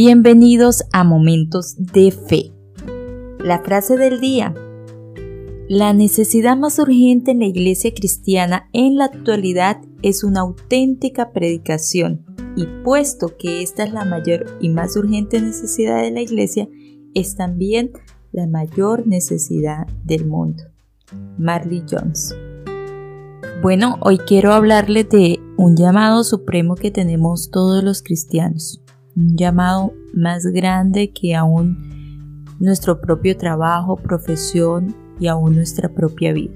Bienvenidos a Momentos de Fe. La frase del día. La necesidad más urgente en la iglesia cristiana en la actualidad es una auténtica predicación y puesto que esta es la mayor y más urgente necesidad de la iglesia, es también la mayor necesidad del mundo. Marley Jones. Bueno, hoy quiero hablarles de un llamado supremo que tenemos todos los cristianos un llamado más grande que aún nuestro propio trabajo, profesión y aún nuestra propia vida.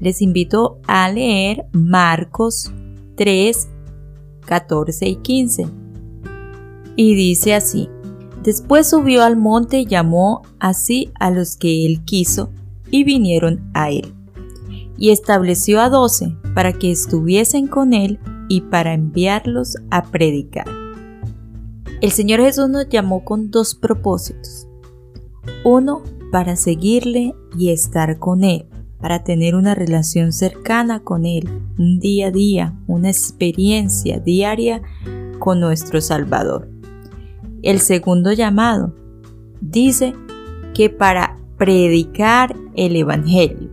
Les invito a leer Marcos 3, 14 y 15. Y dice así, después subió al monte y llamó así a los que él quiso y vinieron a él. Y estableció a doce para que estuviesen con él y para enviarlos a predicar el Señor Jesús nos llamó con dos propósitos. Uno, para seguirle y estar con Él, para tener una relación cercana con Él, un día a día, una experiencia diaria con nuestro Salvador. El segundo llamado dice que para predicar el Evangelio.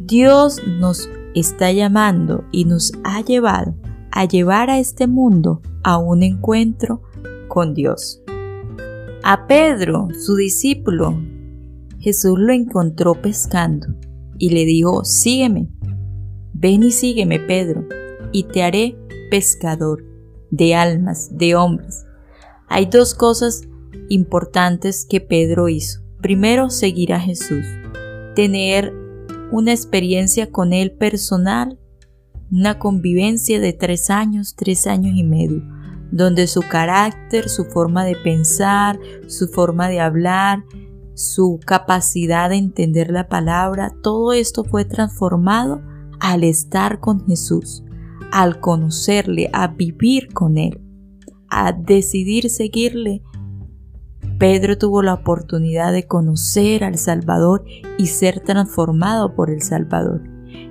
Dios nos está llamando y nos ha llevado a llevar a este mundo a un encuentro con Dios. A Pedro, su discípulo, Jesús lo encontró pescando y le dijo, sígueme. Ven y sígueme, Pedro, y te haré pescador de almas, de hombres. Hay dos cosas importantes que Pedro hizo. Primero, seguir a Jesús, tener una experiencia con Él personal, una convivencia de tres años, tres años y medio donde su carácter, su forma de pensar, su forma de hablar, su capacidad de entender la palabra, todo esto fue transformado al estar con Jesús, al conocerle, a vivir con Él, a decidir seguirle. Pedro tuvo la oportunidad de conocer al Salvador y ser transformado por el Salvador.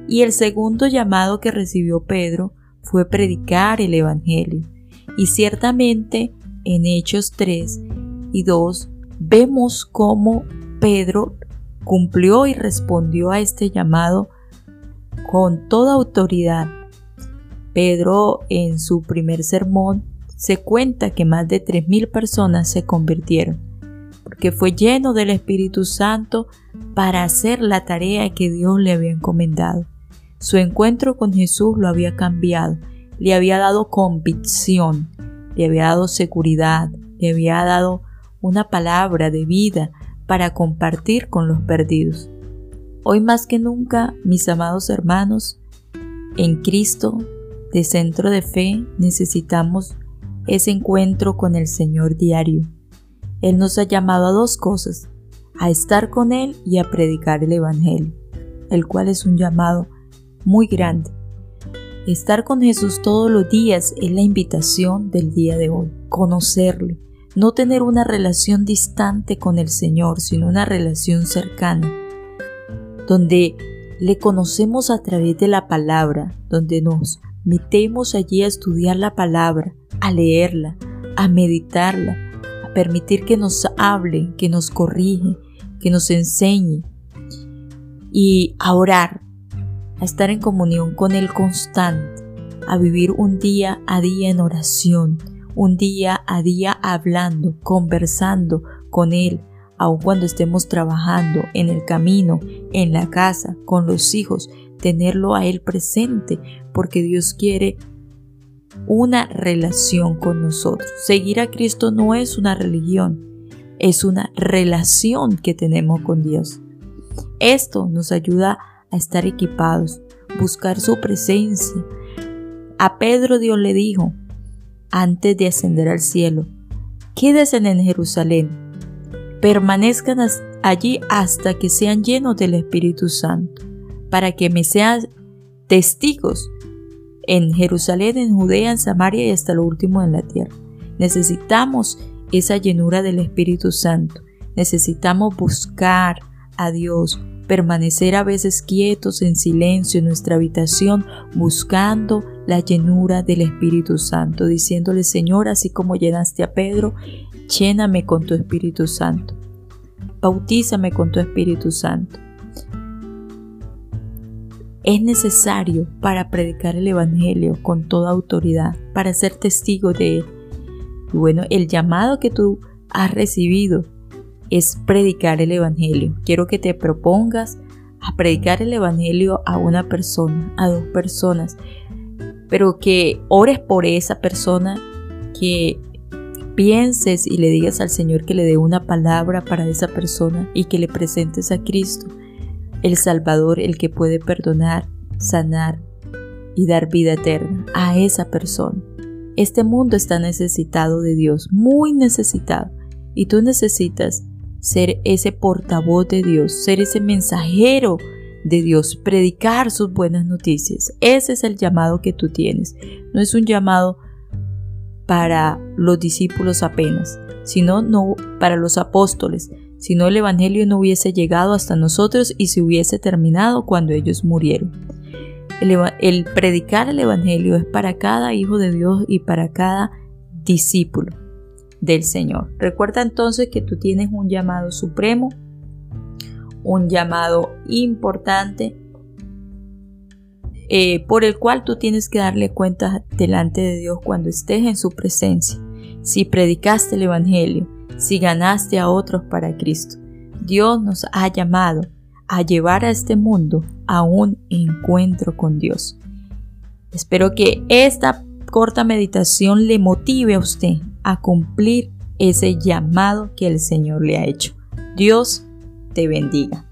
Y el segundo llamado que recibió Pedro fue predicar el Evangelio. Y ciertamente en Hechos 3 y 2 vemos cómo Pedro cumplió y respondió a este llamado con toda autoridad. Pedro en su primer sermón se cuenta que más de 3.000 personas se convirtieron, porque fue lleno del Espíritu Santo para hacer la tarea que Dios le había encomendado. Su encuentro con Jesús lo había cambiado le había dado convicción, le había dado seguridad, le había dado una palabra de vida para compartir con los perdidos. Hoy más que nunca, mis amados hermanos, en Cristo, de centro de fe, necesitamos ese encuentro con el Señor diario. Él nos ha llamado a dos cosas, a estar con Él y a predicar el Evangelio, el cual es un llamado muy grande. Estar con Jesús todos los días es la invitación del día de hoy. Conocerle, no tener una relación distante con el Señor, sino una relación cercana, donde le conocemos a través de la palabra, donde nos metemos allí a estudiar la palabra, a leerla, a meditarla, a permitir que nos hable, que nos corrige, que nos enseñe y a orar a estar en comunión con Él constante, a vivir un día a día en oración, un día a día hablando, conversando con Él, aun cuando estemos trabajando en el camino, en la casa, con los hijos, tenerlo a Él presente, porque Dios quiere una relación con nosotros. Seguir a Cristo no es una religión, es una relación que tenemos con Dios. Esto nos ayuda a a estar equipados, buscar su presencia. A Pedro Dios le dijo, antes de ascender al cielo, quédense en Jerusalén, permanezcan allí hasta que sean llenos del Espíritu Santo, para que me sean testigos en Jerusalén, en Judea, en Samaria y hasta lo último en la tierra. Necesitamos esa llenura del Espíritu Santo. Necesitamos buscar a Dios, permanecer a veces quietos en silencio en nuestra habitación buscando la llenura del Espíritu Santo, diciéndole Señor, así como llenaste a Pedro, lléname con tu Espíritu Santo, bautízame con tu Espíritu Santo. Es necesario para predicar el Evangelio con toda autoridad, para ser testigo de él. Y bueno, el llamado que tú has recibido es predicar el Evangelio. Quiero que te propongas a predicar el Evangelio a una persona, a dos personas, pero que ores por esa persona, que pienses y le digas al Señor que le dé una palabra para esa persona y que le presentes a Cristo, el Salvador, el que puede perdonar, sanar y dar vida eterna a esa persona. Este mundo está necesitado de Dios, muy necesitado, y tú necesitas ser ese portavoz de Dios, ser ese mensajero de Dios, predicar sus buenas noticias. Ese es el llamado que tú tienes. No es un llamado para los discípulos apenas, sino no para los apóstoles, sino el Evangelio no hubiese llegado hasta nosotros y se hubiese terminado cuando ellos murieron. El, el predicar el Evangelio es para cada hijo de Dios y para cada discípulo del Señor. Recuerda entonces que tú tienes un llamado supremo, un llamado importante eh, por el cual tú tienes que darle cuenta delante de Dios cuando estés en su presencia. Si predicaste el Evangelio, si ganaste a otros para Cristo. Dios nos ha llamado a llevar a este mundo a un encuentro con Dios. Espero que esta corta meditación le motive a usted a cumplir ese llamado que el Señor le ha hecho. Dios te bendiga.